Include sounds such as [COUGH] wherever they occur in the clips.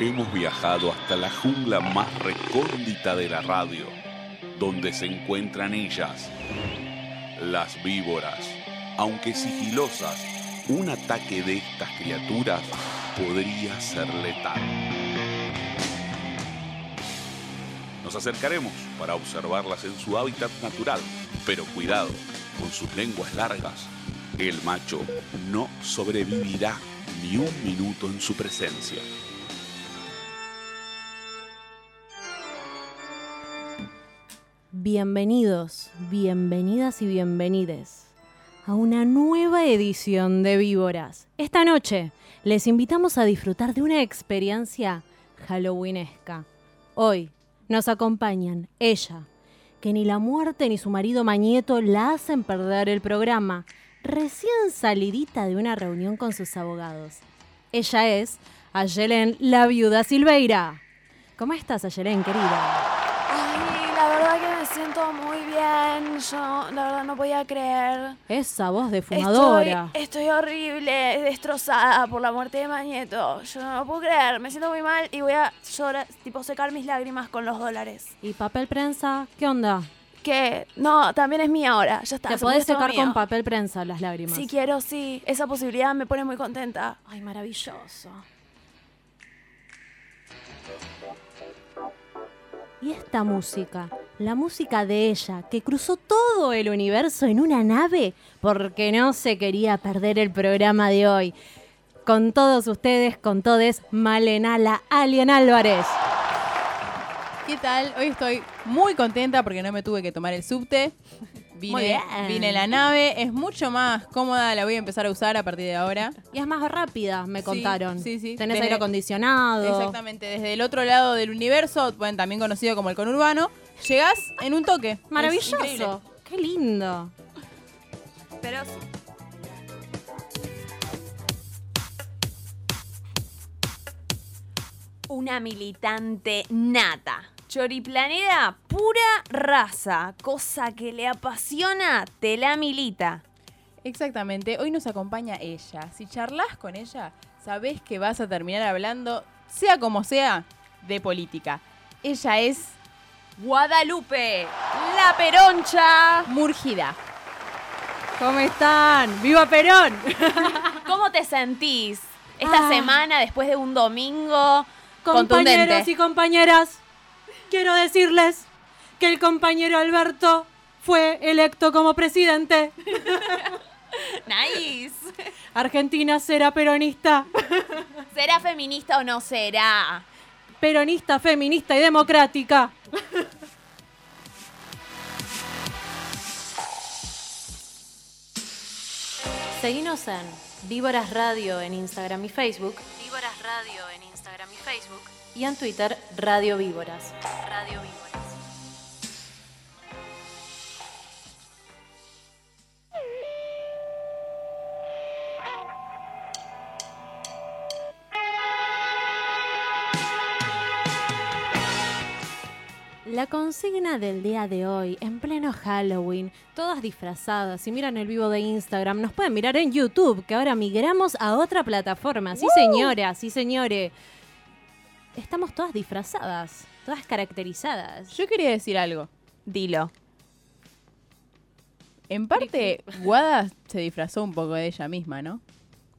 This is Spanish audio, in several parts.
Hemos viajado hasta la jungla más recóndita de la radio, donde se encuentran ellas, las víboras. Aunque sigilosas, un ataque de estas criaturas podría ser letal. Nos acercaremos para observarlas en su hábitat natural, pero cuidado, con sus lenguas largas, el macho no sobrevivirá ni un minuto en su presencia. Bienvenidos, bienvenidas y bienvenides a una nueva edición de Víboras. Esta noche les invitamos a disfrutar de una experiencia halloweenesca. Hoy nos acompañan ella, que ni la muerte ni su marido Mañeto la hacen perder el programa, recién salidita de una reunión con sus abogados. Ella es Ayelen, la viuda Silveira. ¿Cómo estás, Ayelen, querida? Siento muy bien. Yo, la verdad, no podía creer. Esa voz de fumadora. Estoy, estoy horrible, destrozada por la muerte de Mañeto. Yo no lo puedo creer, me siento muy mal y voy a llorar, tipo secar mis lágrimas con los dólares. ¿Y papel prensa? ¿Qué onda? Que no, también es mía ahora, ya está. Te podés secar mío. con papel prensa las lágrimas. Si quiero, sí. Esa posibilidad me pone muy contenta. Ay, maravilloso. Y esta música, la música de ella, que cruzó todo el universo en una nave porque no se quería perder el programa de hoy. Con todos ustedes, con todes, Malenala Alien Álvarez. ¿Qué tal? Hoy estoy muy contenta porque no me tuve que tomar el subte. Vine, Muy bien. vine la nave, es mucho más cómoda, la voy a empezar a usar a partir de ahora. Y es más rápida, me contaron. sí, sí. Tenés Desde- aire acondicionado. Exactamente, desde el otro lado del universo, bueno, también conocido como el conurbano, llegás en un toque. Maravilloso. Qué lindo. Pero Una militante nata. Choriplanera, pura raza. Cosa que le apasiona, te la milita. Exactamente, hoy nos acompaña ella. Si charlas con ella, sabés que vas a terminar hablando, sea como sea, de política. Ella es Guadalupe, la peroncha. Murgida. ¿Cómo están? ¡Viva Perón! [LAUGHS] ¿Cómo te sentís esta Ah. semana después de un domingo Compañeros contundente? y compañeras, quiero decirles que el compañero Alberto fue electo como presidente. [LAUGHS] Nice. Argentina será peronista. ¿Será feminista o no será? Peronista, feminista y democrática. Seguinos en Víboras Radio en Instagram y Facebook. Víboras Radio en Instagram y Facebook. Y en Twitter, Radio Víboras. Radio Víboras. La consigna del día de hoy, en pleno Halloween, todas disfrazadas. Si miran el vivo de Instagram, nos pueden mirar en YouTube, que ahora migramos a otra plataforma. Sí, señora, sí, señore. Estamos todas disfrazadas, todas caracterizadas. Yo quería decir algo. Dilo. En parte, Guada se disfrazó un poco de ella misma, ¿no?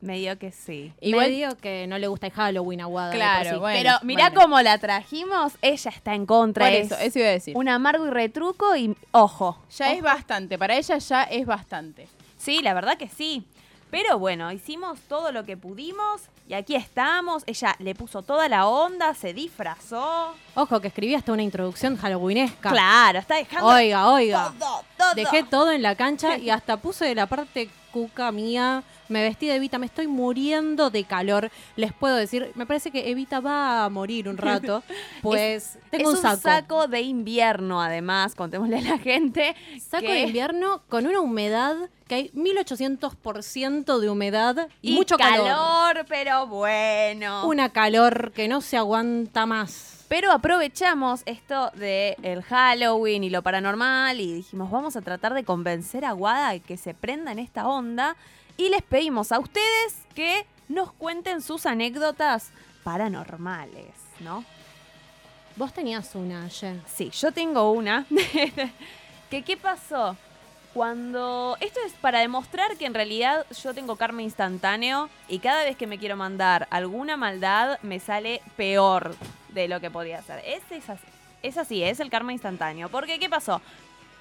Medio que sí. Igual digo que no le gusta el Halloween a Guada. Claro, sí. bueno. Pero mirá cómo la trajimos. Ella está en contra. Por es eso, eso iba a decir. Un amargo y retruco y ojo. Ya es bastante, para ella ya es bastante. Sí, la verdad que sí. Pero bueno, hicimos todo lo que pudimos y aquí estamos. Ella le puso toda la onda, se disfrazó. Ojo, que escribí hasta una introducción halloweenesca. Claro, está dejando Oiga, oiga. todo, todo. Dejé todo en la cancha y hasta puse de la parte cuca mía. Me vestí de Evita, me estoy muriendo de calor. Les puedo decir, me parece que Evita va a morir un rato. [LAUGHS] Pues tengo es un saco. saco de invierno, además, contémosle a la gente. Saco que- de invierno con una humedad que hay 1800% de humedad y, Y mucho calor. calor, pero bueno. Una calor que no se aguanta más. Pero aprovechamos esto de el Halloween y lo paranormal y dijimos, vamos a tratar de convencer a Guada de que se prenda en esta onda y les pedimos a ustedes que nos cuenten sus anécdotas paranormales, ¿no? Vos tenías una ayer. Sí, yo tengo una. [LAUGHS] que qué pasó? Cuando esto es para demostrar que en realidad yo tengo karma instantáneo y cada vez que me quiero mandar alguna maldad me sale peor de lo que podía hacer. Es, es así, es así, es el karma instantáneo. Porque ¿qué pasó?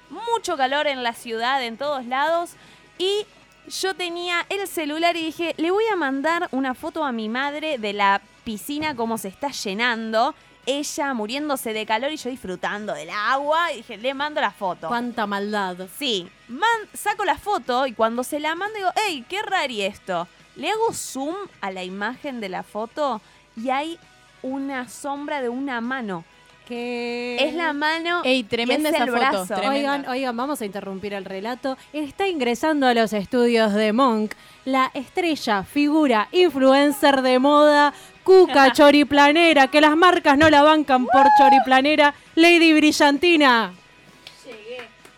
Mucho calor en la ciudad, en todos lados y yo tenía el celular y dije, le voy a mandar una foto a mi madre de la piscina como se está llenando ella muriéndose de calor y yo disfrutando del agua. Y dije, le mando la foto. Cuánta maldad. Sí, man- saco la foto y cuando se la mando digo, hey, qué rari esto. Le hago zoom a la imagen de la foto y hay una sombra de una mano. Que Es la mano Ey, tremenda y es esa el foto. brazo. tremenda. Oigan, oigan, vamos a interrumpir el relato. Está ingresando a los estudios de Monk la estrella, figura, influencer de moda, Cuca [LAUGHS] Choriplanera, que las marcas no la bancan por Choriplanera, Lady Brillantina.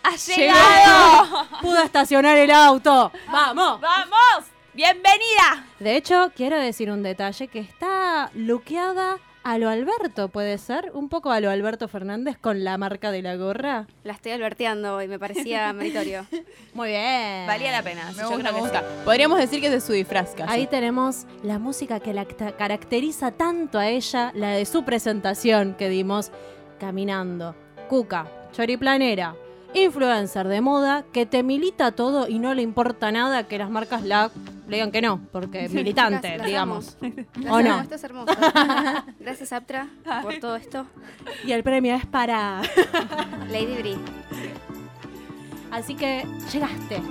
¡Ha llegado! Pudo estacionar el auto. [LAUGHS] ¡Vamos! ¡Vamos! ¡Bienvenida! De hecho, quiero decir un detalle que está luqueada a lo Alberto, puede ser, un poco a lo Alberto Fernández con la marca de la gorra. La estoy alberteando y me parecía [LAUGHS] meritorio. Muy bien. Valía la pena. Me yo gusta, creo me que gusta. sí. Podríamos decir que es de su disfraz casi. Ahí tenemos la música que la acta- caracteriza tanto a ella, la de su presentación que dimos caminando. Cuca, choriplanera, influencer de moda que te milita todo y no le importa nada que las marcas la le digan que no, porque militante, Las- las digamos. [LAUGHS] Las ¿O no? Esto es hermoso. Gracias, Aptra, por todo esto. Y el premio es para. [LAUGHS] Lady Brie. Así que llegaste.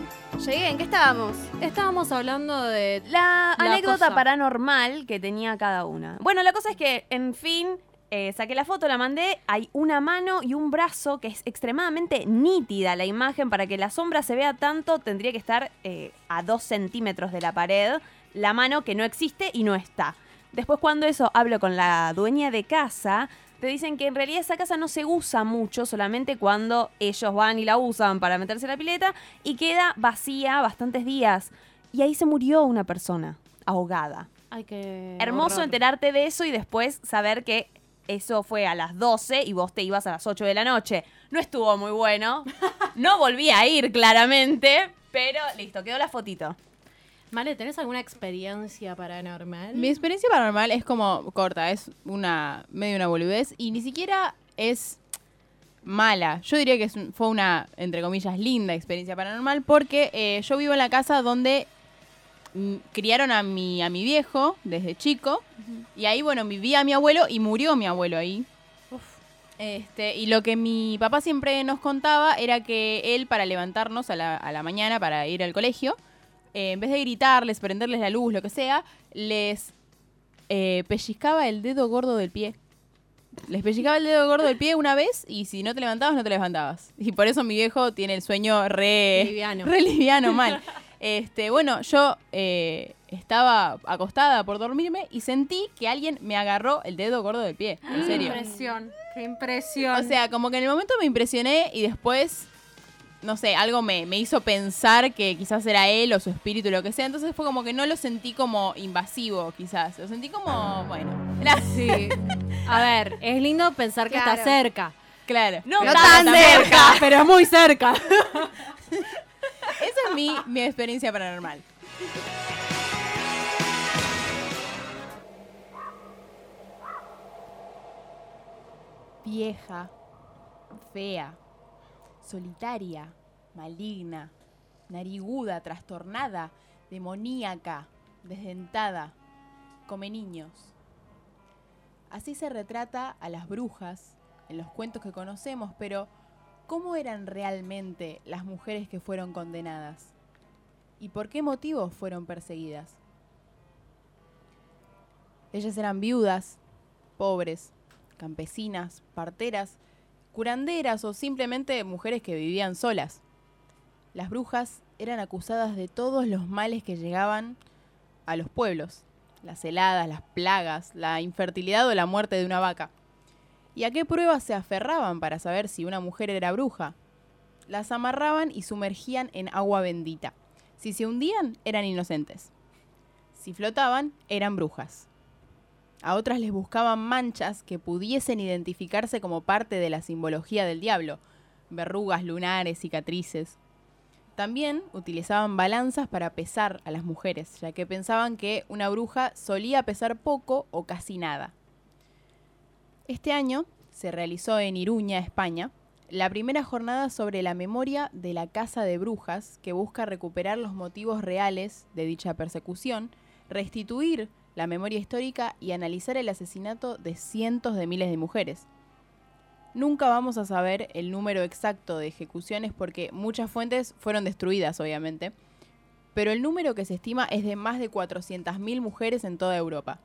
Llegué, ¿en qué estábamos? Estábamos hablando de. La, La anécdota cosa. paranormal que tenía cada una. Bueno, la cosa es que, en fin, eh, saqué la foto, la mandé. Hay una mano y un brazo que es extremadamente nítida la imagen. Para que la sombra se vea tanto, tendría que estar eh, a dos centímetros de la pared. La mano que no existe y no está. Después, cuando eso hablo con la dueña de casa, te dicen que en realidad esa casa no se usa mucho, solamente cuando ellos van y la usan para meterse en la pileta y queda vacía bastantes días. Y ahí se murió una persona ahogada. Ay, qué. Hermoso horror. enterarte de eso y después saber que eso fue a las 12 y vos te ibas a las 8 de la noche. No estuvo muy bueno. No volví a ir, claramente. Pero listo, quedó la fotito. Vale, ¿tenés alguna experiencia paranormal? Mi experiencia paranormal es como corta, es una medio una boludez y ni siquiera es mala. Yo diría que es fue una, entre comillas, linda experiencia paranormal porque eh, yo vivo en la casa donde criaron a mi, a mi viejo desde chico y ahí, bueno, vivía mi abuelo y murió mi abuelo ahí. Este, y lo que mi papá siempre nos contaba era que él, para levantarnos a la, a la mañana para ir al colegio, eh, en vez de gritarles, prenderles la luz, lo que sea, les eh, pellizcaba el dedo gordo del pie. Les pellizcaba el dedo gordo del pie una vez y si no te levantabas, no te levantabas. Y por eso mi viejo tiene el sueño re Liviano. re liviano, mal. [LAUGHS] Este, bueno, yo eh, estaba acostada por dormirme y sentí que alguien me agarró el dedo gordo del pie. En Qué serio. impresión, qué impresión. O sea, como que en el momento me impresioné y después, no sé, algo me, me hizo pensar que quizás era él o su espíritu, lo que sea. Entonces fue como que no lo sentí como invasivo, quizás. Lo sentí como, bueno, sí. [LAUGHS] A ver, es lindo pensar que está cerca. claro. No, No tan tan cerca. [LAUGHS] Pero muy cerca. [LAUGHS] Esa es mi, mi experiencia paranormal. Vieja, fea, solitaria, maligna, nariguda, trastornada, demoníaca, desdentada, come niños. Así se retrata a las brujas en los cuentos que conocemos, pero ¿cómo eran realmente las mujeres que fueron condenadas? ¿Y por qué motivos fueron perseguidas? Ellas eran viudas, pobres, campesinas, parteras, curanderas o simplemente mujeres que vivían solas. Las brujas eran acusadas de todos los males que llegaban a los pueblos, las heladas, las plagas, la infertilidad o la muerte de una vaca. ¿Y a qué pruebas se aferraban para saber si una mujer era bruja? Las amarraban y sumergían en agua bendita. Si se hundían, eran inocentes. Si flotaban, eran brujas. A otras les buscaban manchas que pudiesen identificarse como parte de la simbología del diablo, verrugas lunares, cicatrices. También utilizaban balanzas para pesar a las mujeres, ya que pensaban que una bruja solía pesar poco o casi nada. Este año se realizó en Iruña, España, la primera jornada sobre la memoria de la Casa de Brujas, que busca recuperar los motivos reales de dicha persecución, restituir la memoria histórica y analizar el asesinato de cientos de miles de mujeres. Nunca vamos a saber el número exacto de ejecuciones porque muchas fuentes fueron destruidas, obviamente, pero el número que se estima es de más de 400.000 mujeres en toda Europa.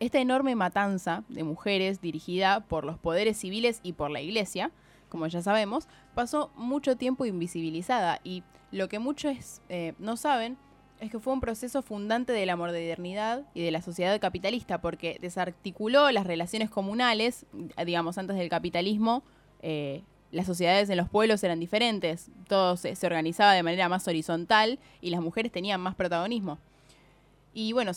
Esta enorme matanza de mujeres dirigida por los poderes civiles y por la Iglesia, como ya sabemos, pasó mucho tiempo invisibilizada y lo que muchos eh, no saben es que fue un proceso fundante de la modernidad y de la sociedad capitalista, porque desarticuló las relaciones comunales, digamos, antes del capitalismo, eh, las sociedades en los pueblos eran diferentes, todo se, se organizaba de manera más horizontal y las mujeres tenían más protagonismo. Y bueno,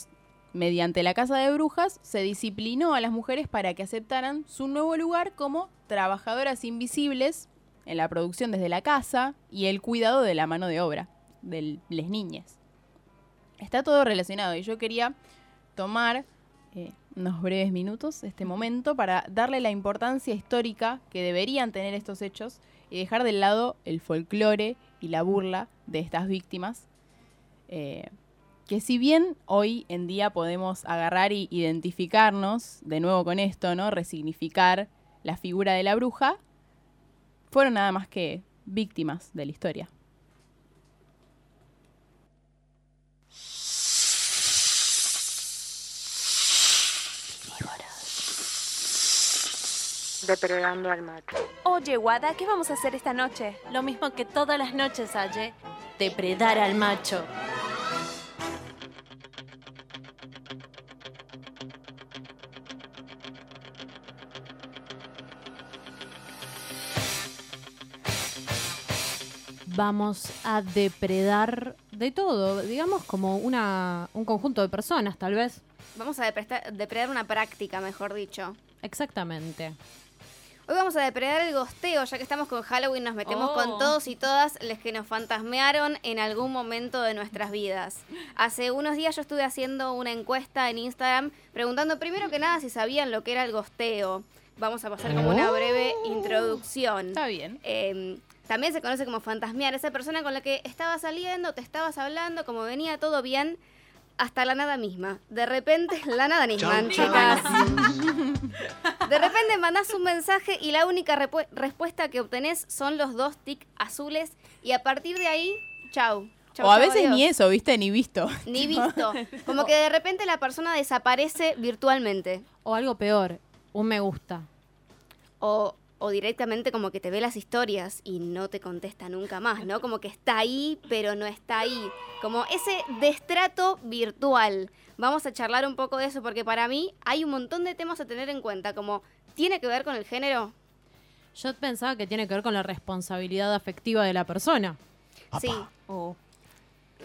mediante la Casa de Brujas se disciplinó a las mujeres para que aceptaran su nuevo lugar como trabajadoras invisibles en la producción desde la casa y el cuidado de la mano de obra de las niñas. Está todo relacionado y yo quería tomar eh, unos breves minutos este momento para darle la importancia histórica que deberían tener estos hechos y dejar de lado el folclore y la burla de estas víctimas. Eh, que si bien hoy en día podemos agarrar y identificarnos de nuevo con esto, ¿no? Resignificar la figura de la bruja, fueron nada más que víctimas de la historia. Depredando al macho. Oye, Wada, ¿qué vamos a hacer esta noche? Lo mismo que todas las noches, Aye. Depredar al macho. Vamos a depredar de todo, digamos como una, un conjunto de personas, tal vez. Vamos a depredar una práctica, mejor dicho. Exactamente. Hoy vamos a depredar el gosteo, ya que estamos con Halloween, nos metemos Oh. con todos y todas los que nos fantasmearon en algún momento de nuestras vidas. Hace unos días yo estuve haciendo una encuesta en Instagram preguntando primero que nada si sabían lo que era el gosteo. Vamos a pasar como una breve introducción. Está bien. Eh, también se conoce como fantasmear, esa persona con la que estabas saliendo, te estabas hablando, como venía todo bien, hasta la nada misma. De repente, [LAUGHS] la nada misma, chicas. [LAUGHS] De repente mandás un mensaje y la única respuesta que obtenés son los dos tics azules y a partir de ahí, chau. Chau, o a chau, veces adiós. ni eso, ¿viste? Ni visto. Ni [LAUGHS] visto. Como que de repente la persona desaparece virtualmente. O algo peor, un me gusta. O, o directamente como que te ve las historias y no te contesta nunca más, ¿no? Como que está ahí, pero no está ahí. Como ese destrato virtual. Vamos a charlar un poco de eso porque para mí hay un montón de temas a tener en cuenta, como tiene que ver con el género. Yo pensaba que tiene que ver con la responsabilidad afectiva de la persona. Sí. Oh,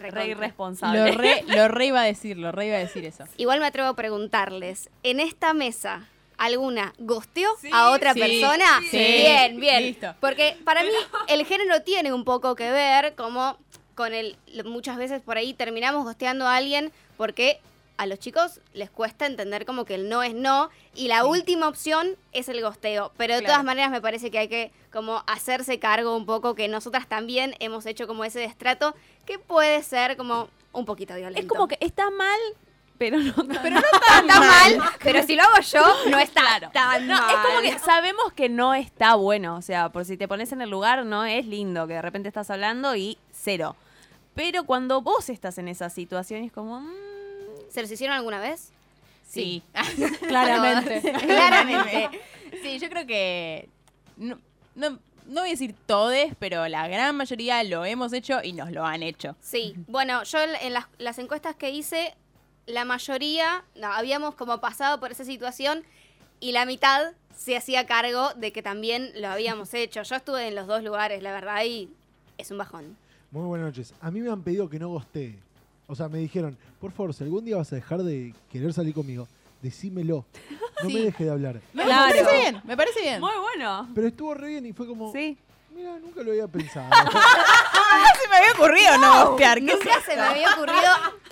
re irresponsable. Lo re, lo re iba a decir, lo re iba a decir eso. [LAUGHS] Igual me atrevo a preguntarles, en esta mesa, ¿alguna gosteó a otra Sí, persona? sí. Bien, bien. Listo. Porque para mí el género tiene un poco que ver como con el... Muchas veces por ahí terminamos gosteando a alguien porque a los chicos les cuesta entender como que el no es no y la última opción es el gosteo. Pero de Claro. todas maneras me parece que hay que como hacerse cargo un poco que nosotras también hemos hecho como ese destrato que puede ser como un poquito violento. Es como que está mal, pero no Pero no está tan mal, pero si lo hago yo, no está tan No, mal. es como que sabemos que no está bueno. O sea, por si te pones en el lugar, no es lindo que de repente estás hablando y cero. Pero cuando vos estás en esa situación, es como. mm, ¿Se los hicieron alguna vez? Sí. [LAUGHS] Claramente. Claramente. [LAUGHS] Sí, yo creo que. No, no, no voy a decir todes, pero la gran mayoría lo hemos hecho y nos lo han hecho. Sí. Bueno, yo en en las, las encuestas que hice, la mayoría no, habíamos como pasado por esa situación y la mitad se hacía cargo de que también lo habíamos [LAUGHS] hecho. Yo estuve en los dos lugares, la verdad, y es un bajón. Muy buenas noches. A mí me han pedido que no gostee. O sea, me dijeron, por favor, si algún día vas a dejar de querer salir conmigo, decímelo. [LAUGHS] No Sí. me deje de hablar. Me parece bien, me parece bien. Muy bueno. Pero estuvo re bien y fue como, Sí. mira, nunca lo había pensado. [LAUGHS] se me había ocurrido no. ¿qué es Nunca se me había ocurrido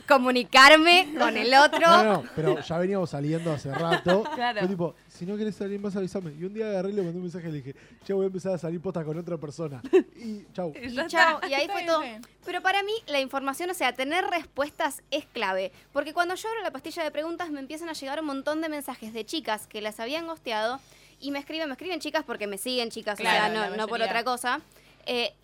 comunicarme con el otro. No, no, pero ya veníamos saliendo hace rato. [LAUGHS] Claro. Fue tipo, si no querés salir más, avísame. Y un día agarré y le mandé un mensaje y le dije, ya voy a empezar a salir posta con otra persona. Y chau. [LAUGHS] Y está. y ahí fue todo. Pero para mí la información, o sea, tener respuestas es clave. Porque cuando yo abro la pastilla de preguntas me empiezan a llegar un montón de mensajes de chicas que las habían gosteado y me escriben, me escriben chicas porque me siguen chicas, Claro, o sea, no, no por otra cosa. Eh, y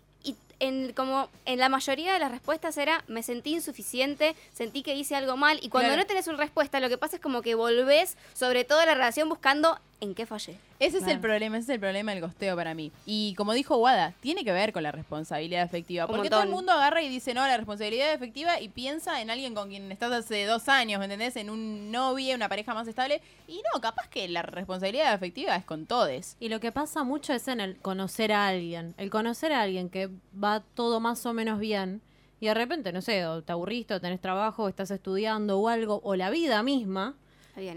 en, como en la mayoría de las respuestas era, me sentí insuficiente, sentí que hice algo mal. Y cuando Claro. no tenés una respuesta, lo que pasa es como que volvés sobre todo la relación buscando en qué fallé. Ese es el problema, ese es el problema del gosteo para mí. Y como dijo Wada, tiene que ver con la responsabilidad afectiva. Un Porque todo el mundo agarra y dice, no, la responsabilidad afectiva y piensa en alguien con quien estás hace dos años, ¿me entendés? En un novio, una pareja más estable. Y no, capaz que la responsabilidad afectiva es con todes. Y lo que pasa mucho es en el conocer a alguien. El conocer a alguien que va todo más o menos bien y de repente, no sé, o te aburriste, o tenés trabajo, o estás estudiando o algo, o la vida misma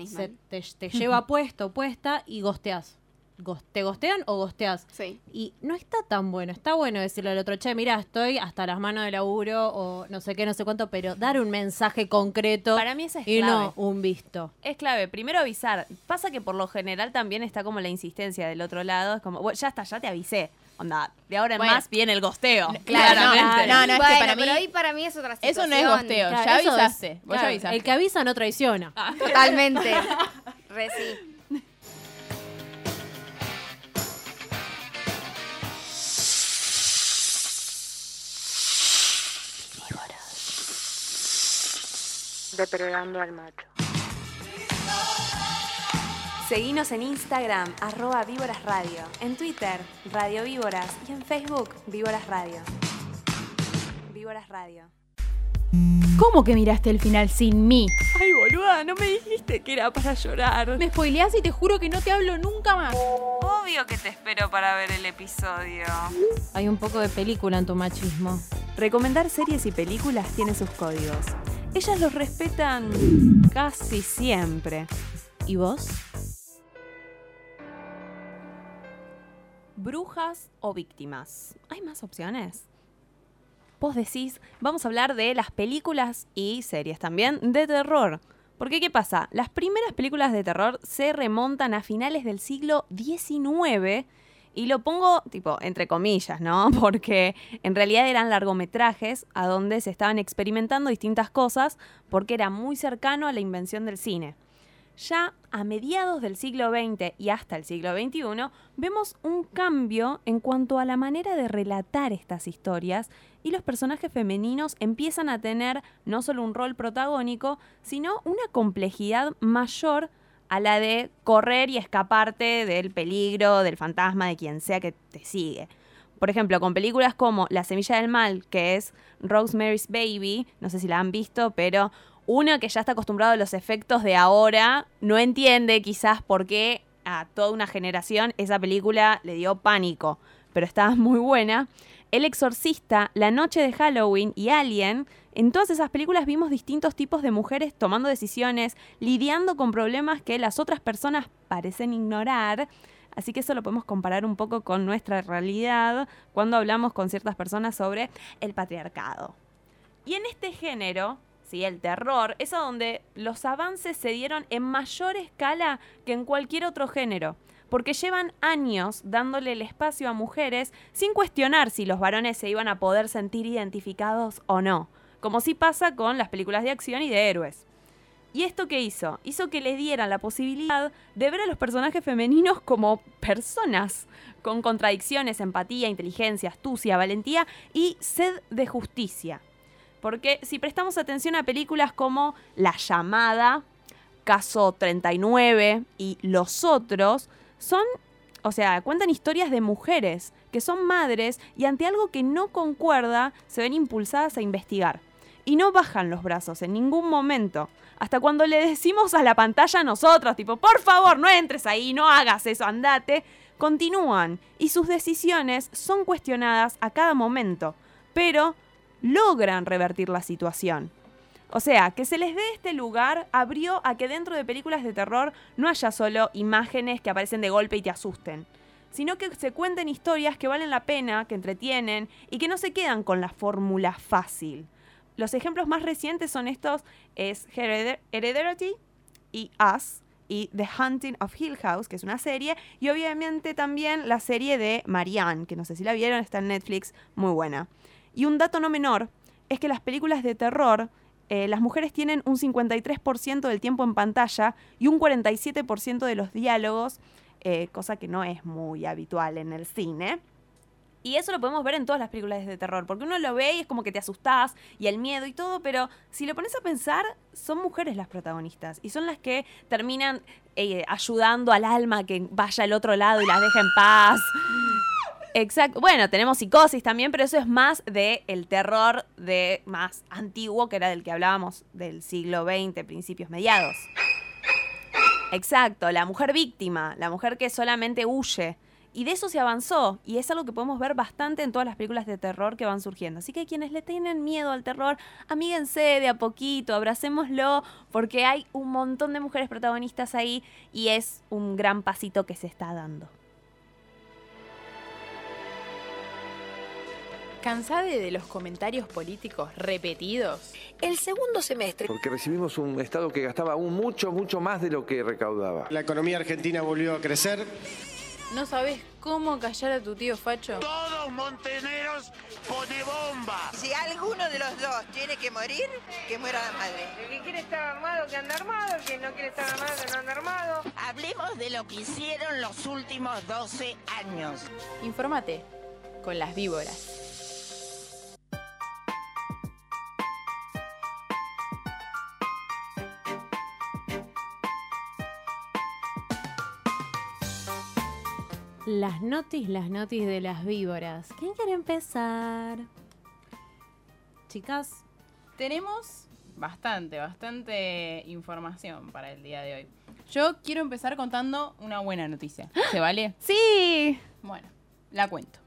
se te, te lleva [LAUGHS] puesto, puesta y gosteás. Gos- ¿Te gostean o gosteás? Sí. Y no está tan bueno. Está bueno decirle al otro, che, mira, estoy hasta las manos de laburo o no sé qué, no sé cuánto, pero dar un mensaje concreto Para mí esa es y clave. no un visto. Es clave, primero avisar. Pasa que por lo general también está como la insistencia del otro lado. Es como, bueno, ya está, ya te avisé. Onda, de ahora en Bueno. más viene el gosteo. Claro, no, claramente. no, no, es que para mí- pero ahí para mí es otra situación. Eso no es gosteo, Claro, ya eso es- avisaste. Vos ya claro, avisaste. El que avisa no traiciona. Totalmente. [LAUGHS] Re sí. Depredando al macho. Seguinos en Instagram, arroba Víboras Radio. En Twitter, Radio Víboras. Y en Facebook, Víboras Radio. Víboras Radio. ¿Cómo que miraste el final sin mí? Ay, boluda, no me dijiste que era para llorar. Me spoileás y te juro que no te hablo nunca más. Obvio que te espero para ver el episodio. Hay un poco de película en tu machismo. Recomendar series y películas tiene sus códigos. Ellas los respetan casi siempre. ¿Y vos? ¿Brujas o víctimas? ¿Hay más opciones? Vos decís, vamos a hablar de las películas y series también de terror. Porque, ¿qué pasa? Las primeras películas de terror se remontan a finales del siglo XIX y lo pongo, tipo, entre comillas, ¿no? [LAUGHS] Porque en realidad eran largometrajes a donde se estaban experimentando distintas cosas porque era muy cercano a la invención del cine. Ya a mediados del siglo XX y hasta el siglo XXI vemos un cambio en cuanto a la manera de relatar estas historias y los personajes femeninos empiezan a tener no solo un rol protagónico, sino una complejidad mayor a la de correr y escaparte del peligro, del fantasma, de quien sea que te sigue. Por ejemplo, con películas como La Semilla del Mal, que es Rosemary's Baby, no sé si la han visto, pero uno que ya está acostumbrado a los efectos de ahora no entiende quizás por qué a toda una generación esa película le dio pánico, pero está [LAUGHS] muy buena. El Exorcista, La Noche de Halloween y Alien, en todas esas películas vimos distintos tipos de mujeres tomando decisiones, lidiando con problemas que las otras personas parecen ignorar. Así que eso lo podemos comparar un poco con nuestra realidad cuando hablamos con ciertas personas sobre el patriarcado. Y en este género, sí, el terror, es a donde los avances se dieron en mayor escala que en cualquier otro género. Porque llevan años dándole el espacio a mujeres sin cuestionar si los varones se iban a poder sentir identificados o no. Como sí pasa con las películas de acción y de héroes. ¿Y esto qué hizo? Hizo que le dieran la posibilidad de ver a los personajes femeninos como personas, con contradicciones, empatía, inteligencia, astucia, valentía y sed de justicia. Porque si prestamos atención a películas como La llamada, Caso 39 y Los otros, son, o sea, cuentan historias de mujeres que son madres y ante algo que no concuerda se ven impulsadas a investigar. Y no bajan los brazos en ningún momento. Hasta cuando le decimos a la pantalla a nosotros, tipo, por favor, no entres ahí, no hagas eso, andate, continúan y sus decisiones son cuestionadas a cada momento, pero logran revertir la situación. O sea, que se les dé este lugar abrió a que dentro de películas de terror no haya solo imágenes que aparecen de golpe y te asusten, sino que se cuenten historias que valen la pena, que entretienen y que no se quedan con la fórmula fácil. Los ejemplos más recientes son estos, es y Us, y The Hunting of Hill House, que es una serie, y obviamente también la serie de Marianne, que no sé si la vieron, está en Netflix, muy buena. Y un dato no menor es que las películas de terror, eh, las mujeres tienen un 53% del tiempo en pantalla y un 47% de los diálogos, eh, cosa que no es muy habitual en el cine. Y eso lo podemos ver en todas las películas de terror, porque uno lo ve y es como que te asustás y el miedo y todo, pero si lo pones a pensar, son mujeres las protagonistas y son las que terminan eh, ayudando al alma que vaya al otro lado y las deje en paz. Exacto. Bueno, tenemos psicosis también, pero eso es más de el terror de más antiguo, que era del que hablábamos del siglo XX, principios mediados. Exacto, la mujer víctima, la mujer que solamente huye. Y de eso se avanzó, y es algo que podemos ver bastante en todas las películas de terror que van surgiendo. Así que quienes le tienen miedo al terror, amíguense de a poquito, abracémoslo, porque hay un montón de mujeres protagonistas ahí y es un gran pasito que se está dando. ¿Cansada de los comentarios políticos repetidos? El segundo semestre. Porque recibimos un Estado que gastaba aún mucho, mucho más de lo que recaudaba. La economía argentina volvió a crecer. ¿No sabes cómo callar a tu tío Facho? Todos monteneros pone bomba. Si alguno de los dos tiene que morir, que muera la madre. El que quiere estar armado, que anda armado. El que no quiere estar armado, que no anda armado. Hablemos de lo que hicieron los últimos 12 años. Infórmate con las víboras. Las notis, las notis de las víboras. ¿Quién quiere empezar? Chicas, Tenemos bastante, bastante información para el día de hoy. Yo quiero empezar contando una buena noticia. ¿Se vale? Sí. Bueno, la cuento.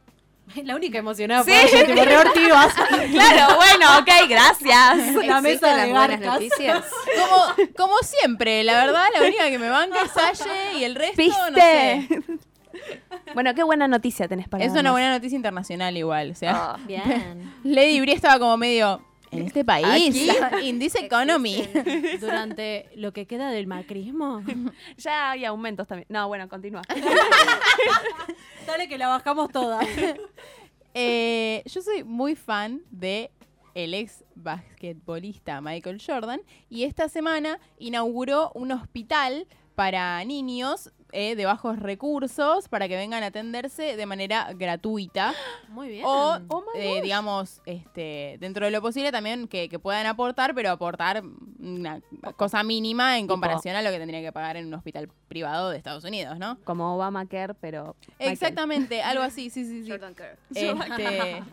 [LAUGHS] la única emocionada Sí. fue tipo. [LAUGHS] Claro, bueno, ok, gracias. [LAUGHS] La mesa de las buenas noticias. Como, como siempre, la verdad, la única que me banca es Salle y el resto no ¿Viste? sé. Bueno, qué buena noticia tenés para Es una buena noticia internacional igual. O sea, Ah. [LAUGHS] Bien. Lady Brie estaba como medio en este país, in this [LAUGHS] economy. Durante lo que queda del macrismo. [LAUGHS] Ya hay aumentos también. No, bueno, continúa. Dale que la bajamos toda. Eh, yo soy muy fan de el ex basquetbolista Michael Jordan y esta semana inauguró un hospital para niños eh, de bajos recursos para que vengan a atenderse de manera gratuita [GASPS] Muy bien. o, Oh eh, digamos, este, dentro de lo posible también que, que puedan aportar, pero aportar una cosa mínima en Tipo- comparación a lo que tendría que pagar en un hospital privado de Estados Unidos, ¿no? Como Obamacare, pero. Michael. Exactamente, algo así, sí, sí, [LAUGHS] sí. Jordan Kerr. Este,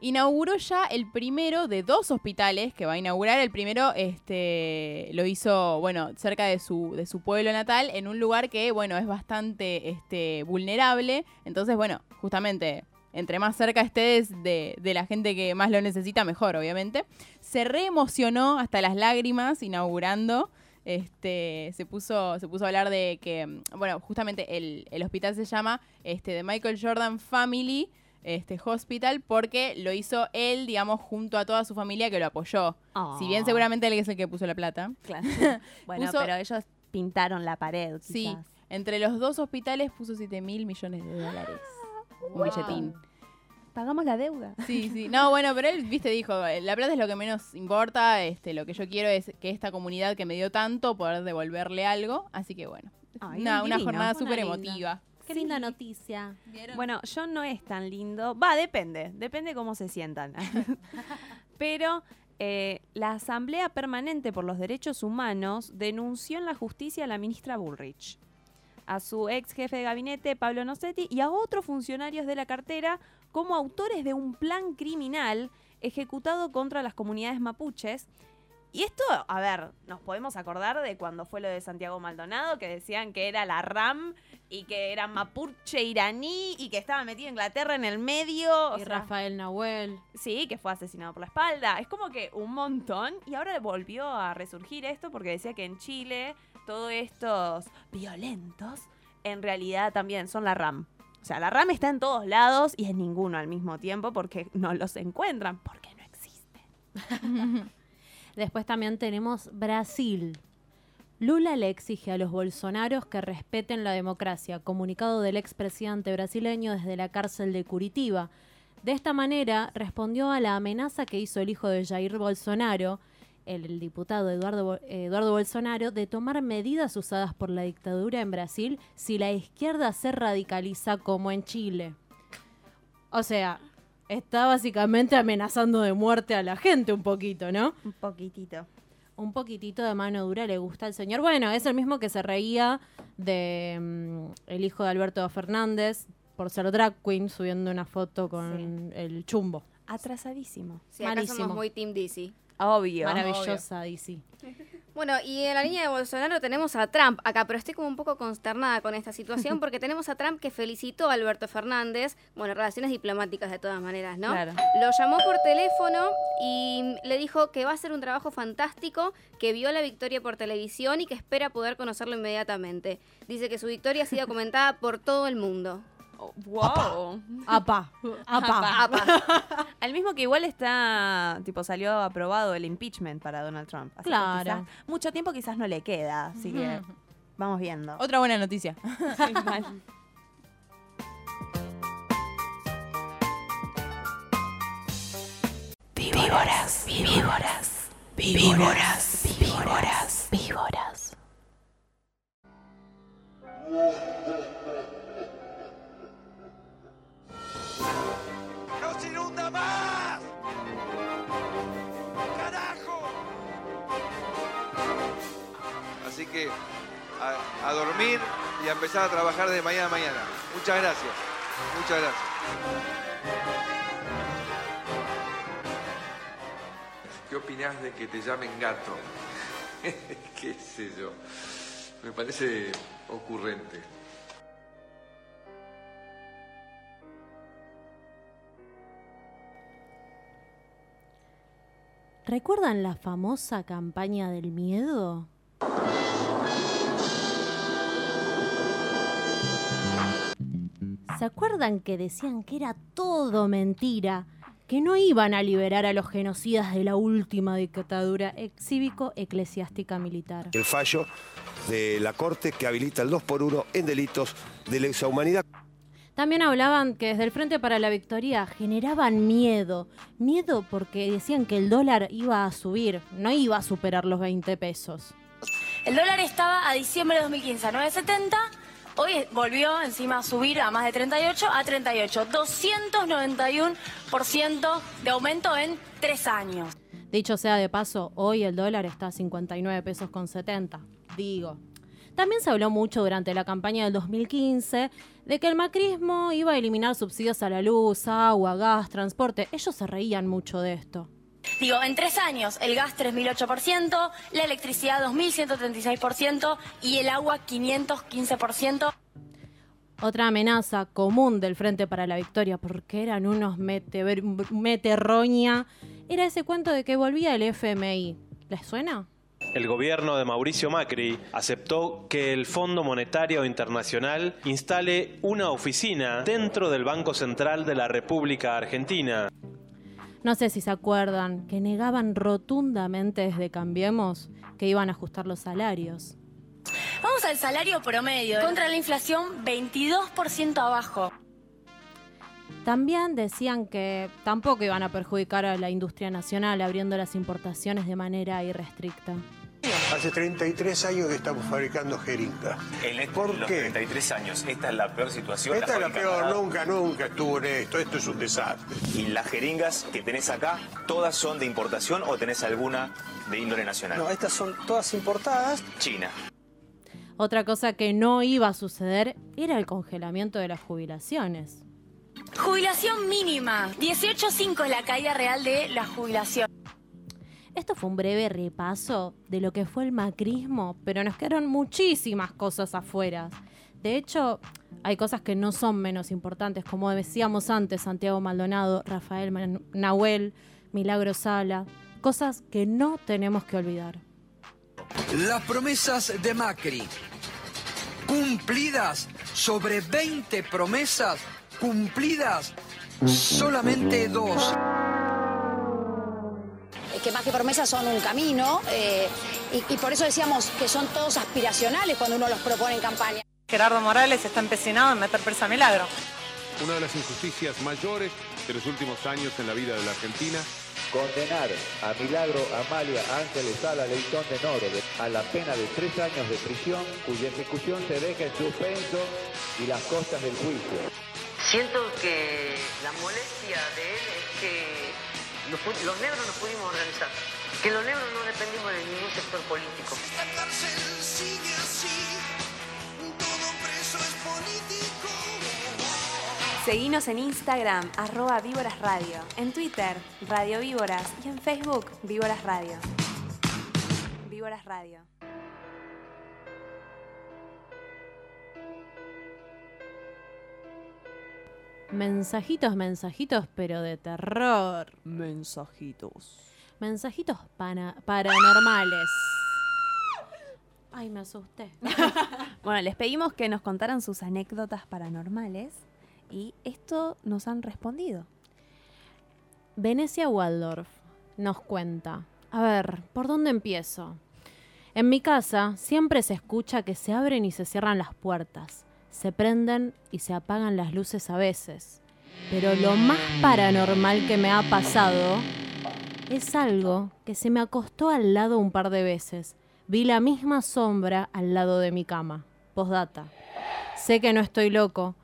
inauguró ya el primero de dos hospitales que va a inaugurar. El primero este, lo hizo, bueno, cerca de su, de su pueblo natal, en un lugar que, bueno, es bastante este, vulnerable. Entonces, bueno, justamente, entre más cerca estés de, de la gente que más lo necesita, mejor, obviamente. Se reemocionó hasta las lágrimas inaugurando. Este, se puso, se puso a hablar de que, bueno, justamente el, el hospital se llama este, The Michael Jordan Family este, Hospital porque lo hizo él, digamos, junto a toda su familia que lo apoyó. Si bien Ah. seguramente él es el que puso la plata. Claro. [LAUGHS] Bueno, Puso- pero ellos pintaron la pared. Sí, entre los dos hospitales puso 7 mil millones de dólares. Un billetín. Pagamos la deuda. Sí, sí. No, bueno, pero él, viste, dijo, la plata es lo que menos importa, este, lo que yo quiero es que esta comunidad que me dio tanto poder devolverle algo, así que bueno. Ay, una, un una jornada súper emotiva. Qué linda noticia. Bueno, yo no es tan lindo. Va, depende. Depende cómo se sientan. [LAUGHS] Pero eh, la Asamblea Permanente por los Derechos Humanos denunció en la justicia a la ministra Bullrich, a su ex jefe de gabinete, Pablo Nocetti, y a otros funcionarios de la cartera como autores de un plan criminal ejecutado contra las comunidades mapuches Y esto, a ver, nos podemos acordar de cuando fue lo de Santiago Maldonado, que decían que era la RAM y que era mapuche iraní y que estaba metido Inglaterra en el medio. o y sea, Rafael Nahuel. Sí, que fue asesinado por la espalda. Es como que un montón. Y ahora volvió a resurgir esto porque decía que en Chile todos estos violentos en realidad también son la RAM. O sea, la RAM está en todos lados y en ninguno al mismo tiempo porque no los encuentran, porque no existen. [LAUGHS] Después también tenemos Brasil. Lula le exige a los bolsonaros que respeten la democracia, comunicado del expresidente brasileño desde la cárcel de Curitiba. De esta manera respondió a la amenaza que hizo el hijo de Jair Bolsonaro, el, diputado Eduardo, Eduardo Bolsonaro, de tomar medidas usadas por la dictadura en Brasil si la izquierda se radicaliza como en Chile. O sea, está básicamente amenazando de muerte a la gente un poquito, ¿no? Un poquitito. Un poquitito de mano dura le gusta al señor. Bueno, es el mismo que se reía de mm, el hijo de Alberto Fernández por ser drag queen subiendo una foto con el chumbo. Atrasadísimo. Sí, acá somos muy Team DC. Obvio. Maravillosa, DC. [LAUGHS] Bueno, y en la línea de Bolsonaro tenemos a Trump acá, pero estoy como un poco consternada con esta situación porque tenemos a Trump que felicitó a Alberto Fernández, bueno, relaciones diplomáticas de todas maneras, ¿no? Claro. Lo llamó por teléfono y le dijo que va a hacer un trabajo fantástico, que vio la victoria por televisión y que espera poder conocerlo inmediatamente. Dice que su victoria ha sido comentada por todo el mundo. Wow. Apa, apa. Apa. [LAUGHS] Al mismo que igual está, tipo, salió aprobado el impeachment para Donald Trump. Así que Claro. quizás- mucho tiempo quizás no le queda, así que vamos viendo. Otra buena noticia. [LAUGHS] Sí, mal. Víboras, víboras, víboras, víboras, víboras. ¡No que a, a dormir y a empezar a trabajar de mañana a mañana. Muchas gracias. Muchas gracias. ¿Qué opinás de que te llamen gato? [LAUGHS] ¿Qué sé yo? Me parece ocurrente. ¿Recuerdan la famosa campaña del miedo? ¿Se acuerdan que decían que era todo mentira? Que no iban a liberar a los genocidas de la última dictadura ex- cívico-eclesiástica militar. El fallo de la Corte que habilita el 2 por 1 en delitos de lesa humanidad. También hablaban que desde el Frente para la Victoria generaban miedo. Miedo porque decían que el dólar iba a subir, no iba a superar los 20 pesos. El dólar estaba a diciembre de 2015 a 9.70. Hoy volvió encima a subir a más de 38 a 38. 291% de aumento en tres años. Dicho sea de paso, hoy el dólar está a 59 pesos con 70. Digo. También se habló mucho durante la campaña del 2015 de que el macrismo iba a eliminar subsidios a la luz, agua, gas, transporte. Ellos se reían mucho de esto. Digo, en tres años, el gas 3.008%, la electricidad 2.136% y el agua 515%. Otra amenaza común del Frente para la Victoria, porque eran unos mete, meterroña, era ese cuento de que volvía el FMI. ¿Les suena? El gobierno de Mauricio Macri aceptó que el Fondo Monetario Internacional instale una oficina dentro del Banco Central de la República Argentina. No sé si se acuerdan que negaban rotundamente desde Cambiemos que iban a ajustar los salarios. Vamos al salario promedio. Contra la inflación, 22% abajo. También decían que tampoco iban a perjudicar a la industria nacional abriendo las importaciones de manera irrestricta. Hace 33 años que estamos fabricando jeringas. En estos ¿Por los qué? 33 años, esta es la peor situación. Esta es la peor, nunca, nunca estuvo en esto. Esto es un desastre. ¿Y las jeringas que tenés acá, todas son de importación o tenés alguna de índole nacional? No, estas son todas importadas. China. Otra cosa que no iba a suceder era el congelamiento de las jubilaciones. Jubilación mínima. 18.5 es la caída real de la jubilación. Esto fue un breve repaso de lo que fue el macrismo, pero nos quedaron muchísimas cosas afuera. De hecho, hay cosas que no son menos importantes, como decíamos antes, Santiago Maldonado, Rafael Nahuel, Milagro Sala, cosas que no tenemos que olvidar. Las promesas de Macri, cumplidas sobre 20 promesas, cumplidas solamente dos. Que más que promesas son un camino eh, y, y por eso decíamos que son todos aspiracionales cuando uno los propone en campaña. Gerardo Morales está empecinado en meter presa a Milagro. Una de las injusticias mayores de los últimos años en la vida de la Argentina. Condenar a Milagro Amalia Ángeles Sala Leitón de Noro a la pena de tres años de prisión, cuya ejecución se deja en suspenso y las costas del juicio. Siento que la molestia de él es que los, los negros nos pudimos organizar. Que los negros no dependimos de ningún sector político. sigue así, todo preso es político. Seguinos en Instagram, arroba Víboras Radio, en Twitter, Radio Víboras y en Facebook, Víboras Radio. Víboras Radio. Mensajitos, mensajitos, pero de terror. Mensajitos. Mensajitos pana- paranormales. Ay, me asusté. [LAUGHS] Bueno, les pedimos que nos contaran sus anécdotas paranormales y esto nos han respondido. Venecia Waldorf nos cuenta. A ver, ¿por dónde empiezo? En mi casa siempre se escucha que se abren y se cierran las puertas, se prenden y se apagan las luces a veces. Pero lo más paranormal que me ha pasado es algo que se me acostó al lado un par de veces. Vi la misma sombra al lado de mi cama. Postdata. Sé que no estoy loco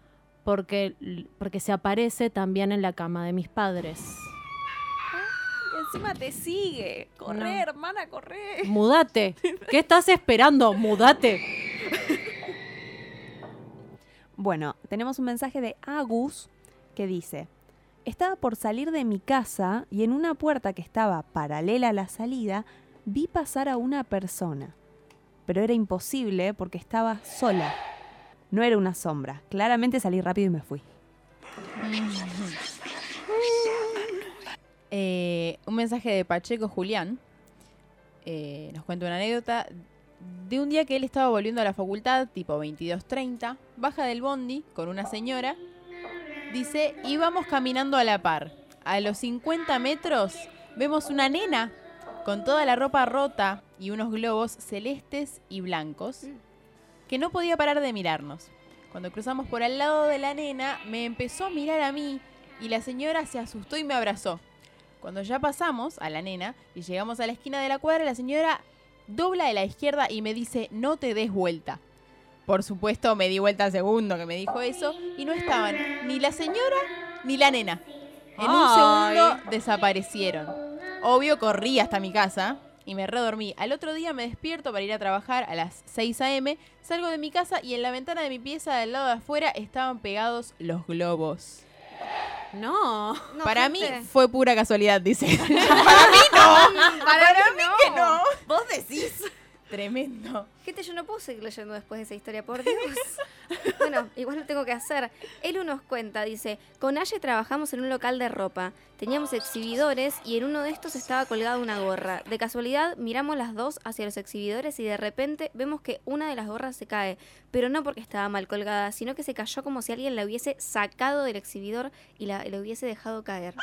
porque, porque se aparece también en la cama de mis padres. Y encima te sigue. Corre, No. hermana, corre. Mudate. ¿Qué estás esperando? Mudate. Bueno, tenemos un mensaje de Agus que dice, estaba por salir de mi casa y en una puerta que estaba paralela a la salida vi pasar a una persona. Pero era imposible porque estaba sola. No era una sombra. Claramente salí rápido y me fui. Eh, un mensaje de Pacheco Julián. eh, nos cuenta una anécdota de un día que él estaba volviendo a la facultad, tipo 22.30, baja del bondi con una señora, dice, íbamos caminando a la par. A los 50 metros vemos una nena con toda la ropa rota y unos globos celestes y blancos que no podía parar de mirarnos. Cuando cruzamos por al lado de la nena, me empezó a mirar a mí y la señora se asustó y me abrazó. Cuando ya pasamos a la nena y llegamos a la esquina de la cuadra, la señora dobla de la izquierda y me dice, no te des vuelta. Por supuesto, me di vuelta al segundo que me dijo eso y no estaban ni la señora ni la nena. En un segundo desaparecieron. Obvio, corrí hasta mi casa y me redormí. Al otro día me despierto para ir a trabajar a las 6 a.m. Salgo de mi casa y en la ventana de mi pieza del lado de afuera estaban pegados los globos. No. Para gente. mí fue pura casualidad, dice. [LAUGHS] Para mí no. Para mí que no. Vos decís. Tremendo. Gente, yo no puedo seguir leyendo después de esa historia, por Dios. [LAUGHS] bueno, igual lo tengo que hacer. Elu nos cuenta, dice, con Aye trabajamos en un local de ropa. Teníamos exhibidores y en uno de estos estaba colgada una gorra. De casualidad, miramos las dos hacia los exhibidores y de repente vemos que una de las gorras se cae. Pero no porque estaba mal colgada, sino que se cayó como si alguien la hubiese sacado del exhibidor y la, la hubiese dejado caer.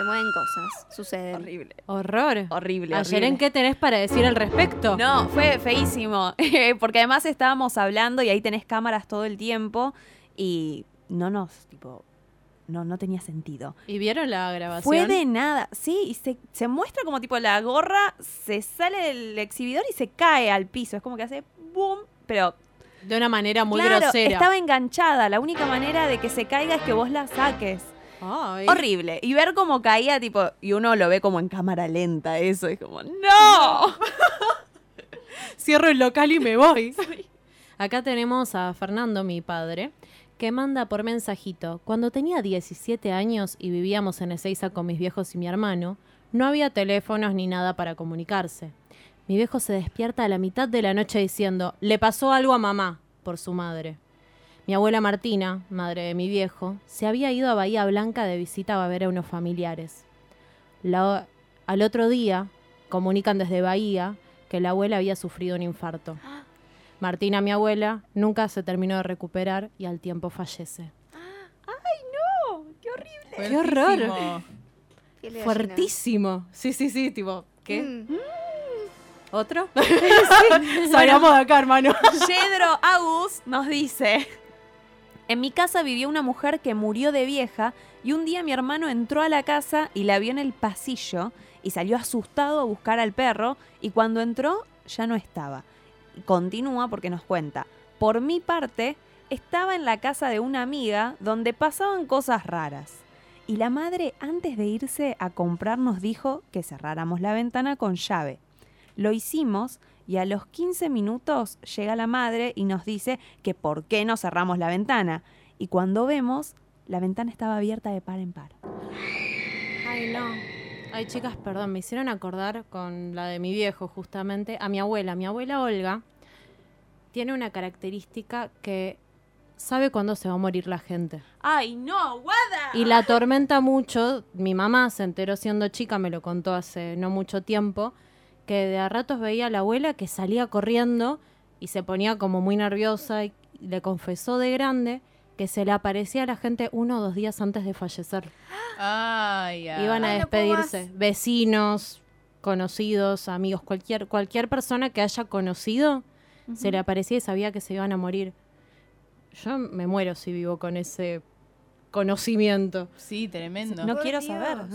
Se mueven cosas, suceden. Horrible. Horror. Horrible. Ayer, horrible. ¿en qué tenés para decir al respecto? No, fue feísimo. [LAUGHS] Porque además estábamos hablando y ahí tenés cámaras todo el tiempo y no nos, tipo, no, no tenía sentido. ¿Y vieron la grabación? Fue de nada. Sí, y se, se muestra como tipo la gorra se sale del exhibidor y se cae al piso. Es como que hace boom, pero De una manera muy claro, grosera. estaba enganchada. La única manera de que se caiga es que vos la saques. Ay. Horrible. Y ver cómo caía, tipo, y uno lo ve como en cámara lenta, eso. Es como, ¡No! [LAUGHS] Cierro el local y me voy. [LAUGHS] Acá tenemos a Fernando, mi padre, que manda por mensajito. Cuando tenía 17 años y vivíamos en Ezeiza con mis viejos y mi hermano, No había teléfonos ni nada para comunicarse. Mi viejo se despierta a la mitad de la noche diciendo, le pasó algo a mamá, por su madre. Mi abuela Martina, madre de mi viejo, se había ido a Bahía Blanca de visita a ver a unos familiares. La- al otro día, comunican desde Bahía que la abuela había sufrido un infarto. Martina, mi abuela, nunca se terminó de recuperar y al tiempo fallece. ¡Ay, no! ¡Qué horrible! ¡Qué horror! Fuertísimo. Sí, sí, sí, tipo, ¿qué? Mm. ¿Otro? [LAUGHS] [LAUGHS] Salgamos de acá, hermano. Yedro Agus nos dice: En mi casa vivió una mujer que murió de vieja y un día mi hermano entró a la casa y la vio en el pasillo y salió asustado a buscar al perro y cuando entró ya no estaba. Continúa porque nos cuenta: Por mi parte, estaba en la casa de una amiga donde pasaban cosas raras. Y la madre antes de irse a comprar nos dijo que cerráramos la ventana con llave. Lo hicimos y a los 15 minutos llega la madre y nos dice que por qué no cerramos la ventana. Y cuando vemos, la ventana estaba abierta de par en par. Ay, no. Ay, chicas, perdón, me hicieron acordar con la de mi viejo, justamente, a mi abuela. Mi abuela Olga tiene una característica que sabe cuándo se va a morir la gente. ¡Ay, no, guada! Y la atormenta mucho. Mi mamá se enteró siendo chica, me lo contó hace no mucho tiempo, que de a ratos veía a la abuela que salía corriendo y se ponía como muy nerviosa y le confesó de grande que se le aparecía a la gente uno o dos días antes de fallecer. Ay, ay. Iban a Ay, no puedo despedirse. Vecinos, conocidos, amigos, cualquier, cualquier persona que haya conocido, se le aparecía y sabía que se iban a morir. Yo me muero si vivo con ese conocimiento. Sí, tremendo. No Por quiero Dios. saber.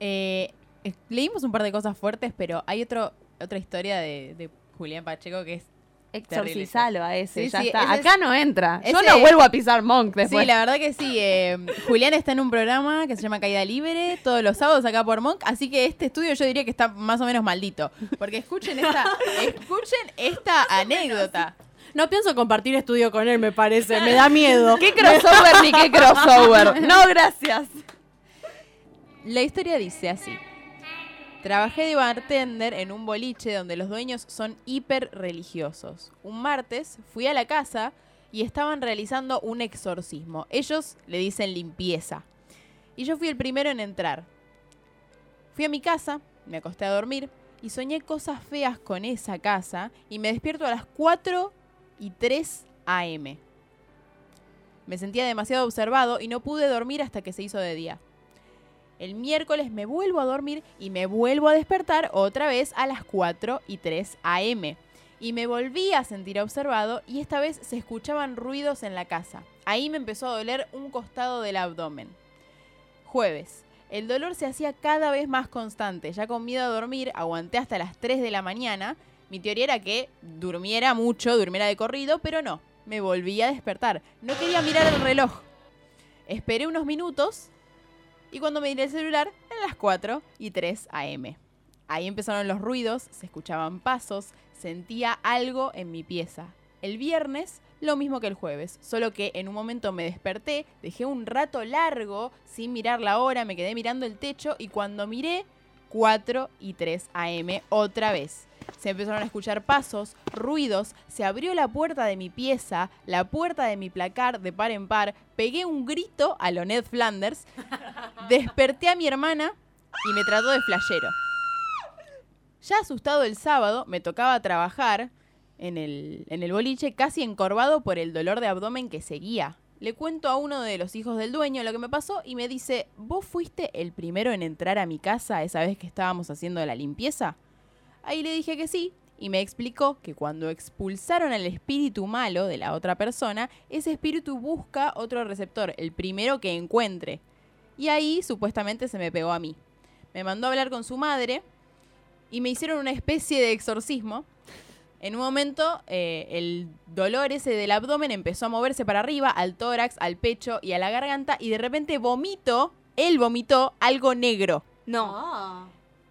Eh, leímos un par de cosas fuertes, pero hay otro, otra historia de, de Julián Pacheco que es Exorcizalo a ese, Sí, ya sí, está. ese es- Acá no entra. Yo ese- no vuelvo a pisar Monk después. Sí, la verdad que sí. eh, Julián está en un programa que se llama Caída Libre todos los sábados acá por Monk, así que este estudio yo diría que está más o menos maldito. Porque escuchen esta, [LAUGHS] escuchen esta anécdota. No pienso compartir estudio con él, me parece. Me da miedo. [LAUGHS] ¿Qué crossover ni qué crossover? [LAUGHS] No, gracias. La historia dice así. Trabajé de bartender en un boliche donde los dueños son hiper religiosos. Un martes fui a la casa y estaban realizando un exorcismo. Ellos le dicen limpieza. Y yo fui el primero en entrar. Fui a mi casa, me acosté a dormir y soñé cosas feas con esa casa y me despierto a las 4 y 3 am. Me sentía demasiado observado y no pude dormir hasta que se hizo de día. El miércoles me vuelvo a dormir y me vuelvo a despertar otra vez a las 4 y 3 am. Y me volví a sentir observado y esta vez se escuchaban ruidos en la casa. Ahí me empezó a doler un costado del abdomen. Jueves. El dolor se hacía cada vez más constante. Ya con miedo a dormir, aguanté hasta las 3 de la mañana. Mi teoría era que durmiera mucho, durmiera de corrido, pero no. Me volví a despertar. No quería mirar el reloj. Esperé unos minutos y cuando me miré el celular, eran las 4 y 3 am. Ahí empezaron los ruidos, se escuchaban pasos, sentía algo en mi pieza. El viernes, lo mismo que el jueves, solo que en un momento me desperté, dejé un rato largo sin mirar la hora, me quedé mirando el techo y cuando miré, 4 y 3 am otra vez. Se empezaron a escuchar pasos, ruidos, se abrió la puerta de mi pieza, la puerta de mi placar de par en par, pegué un grito a lo Ned Flanders, desperté a mi hermana y me trató de flashero. Ya asustado el sábado, me tocaba trabajar en el, en el boliche casi encorvado por el dolor de abdomen que seguía. Le cuento a uno de los hijos del dueño lo que me pasó y me dice, ¿vos fuiste el primero en entrar a mi casa esa vez que estábamos haciendo la limpieza? Ahí le dije que sí y me explicó que cuando expulsaron al espíritu malo de la otra persona, ese espíritu busca otro receptor, el primero que encuentre. Y ahí supuestamente se me pegó a mí. Me mandó a hablar con su madre y me hicieron una especie de exorcismo. En un momento, eh, el dolor ese del abdomen empezó a moverse para arriba, al tórax, al pecho y a la garganta, y de repente vomito, él vomitó algo negro. No.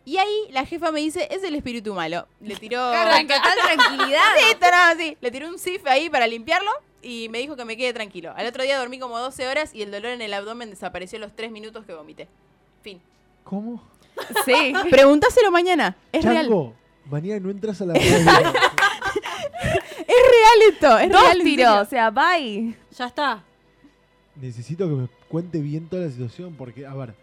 Y ahí la jefa me dice, es el espíritu malo. Le tiró... [LAUGHS] Tal [LAUGHS] tranquilidad. Sí, está nada así. Le tiró un sif ahí para limpiarlo y me dijo que me quede tranquilo. Al otro día dormí como 12 horas y el dolor en el abdomen desapareció los 3 minutos que vomité. Fin. ¿Cómo? Sí. [LAUGHS] Preguntáselo mañana. Es real. Chango, mañana no entras a la. Es real esto. Es Dos real. serio. o sea, bye. Ya está. Necesito que me cuente bien toda la situación porque, a ver,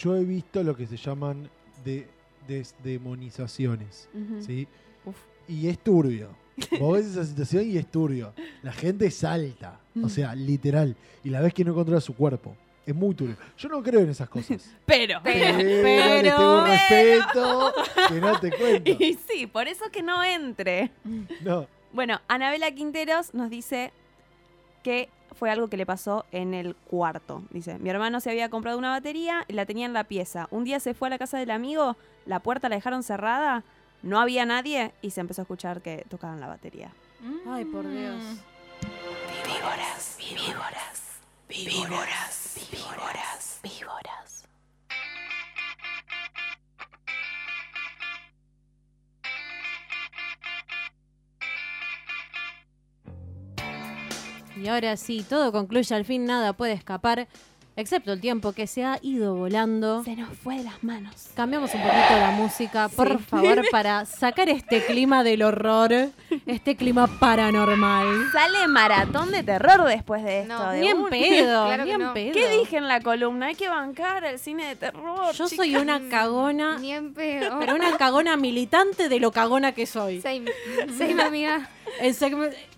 yo he visto lo que se llaman de desdemonizaciones, Ujú. ¿sí? Y es turbio. Vos ves esa situación y es turbio. La gente salta, o sea, literal. Y la ves que no controla su cuerpo. Es muy turbio. Yo no creo en esas cosas. [LAUGHS] Pero. Pero, le tengo un respeto que no te cuento. [LAUGHS] Y sí, por eso que no entre. No. Bueno, Anabela Quinteros nos dice que fue algo que le pasó en el cuarto. Dice, mi hermano se había comprado una batería y la tenía en la pieza. Un día se fue a la casa del amigo, la puerta la dejaron cerrada, no había nadie y se empezó a escuchar que tocaban la batería. Ay, por Dios. Víboras, víboras, víboras, víboras, víboras. Y ahora sí, todo concluye, al fin nada puede escapar, excepto el tiempo que se ha ido volando. Se nos fue de las manos. Cambiamos un poquito la música, por favor, [LAUGHS] para sacar este clima del horror, este clima paranormal. Sale maratón de terror después de esto. No. de Ni en pedo, [LAUGHS] Claro ni que en no. pedo. ¿Qué dije en la columna? Hay que bancar el cine de terror. Yo soy una cagona, Ni en pedo. pero una cagona militante de lo cagona que soy. Same, same amiga. El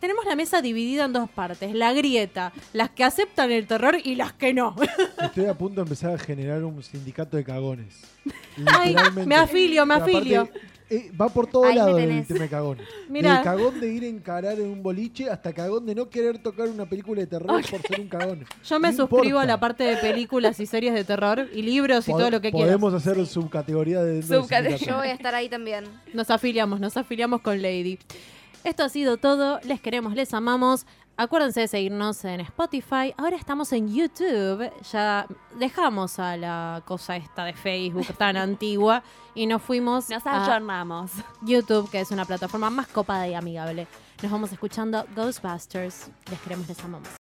Tenemos la mesa dividida en dos partes, la grieta, las que aceptan el terror y las que no. [LAUGHS] Estoy a punto de empezar a generar un sindicato de cagones. [LAUGHS] Ay, me afilio, me aparte, afilio. eh, va por todo Ahí me lado el tema de cagones. Mirá. Desde cagón de ir a encarar en un boliche hasta cagón de no querer tocar una película de terror por ser un cagón. [LAUGHS] Yo me No suscribo importa. a la parte de películas y series de terror y libros y Pod- todo lo que quieras. Podemos hacer subcategoría de Subcate- sindicato. Yo voy a estar ahí también. Nos afiliamos, nos afiliamos con Lady. Esto ha sido todo. Les queremos, les amamos. Acuérdense de seguirnos en Spotify. Ahora estamos en YouTube. Ya dejamos a la cosa esta de Facebook tan [LAUGHS] antigua y nos fuimos Nos a ayornamos. YouTube, que es una plataforma más copada y amigable. Nos vamos escuchando Ghostbusters. Les queremos, les amamos.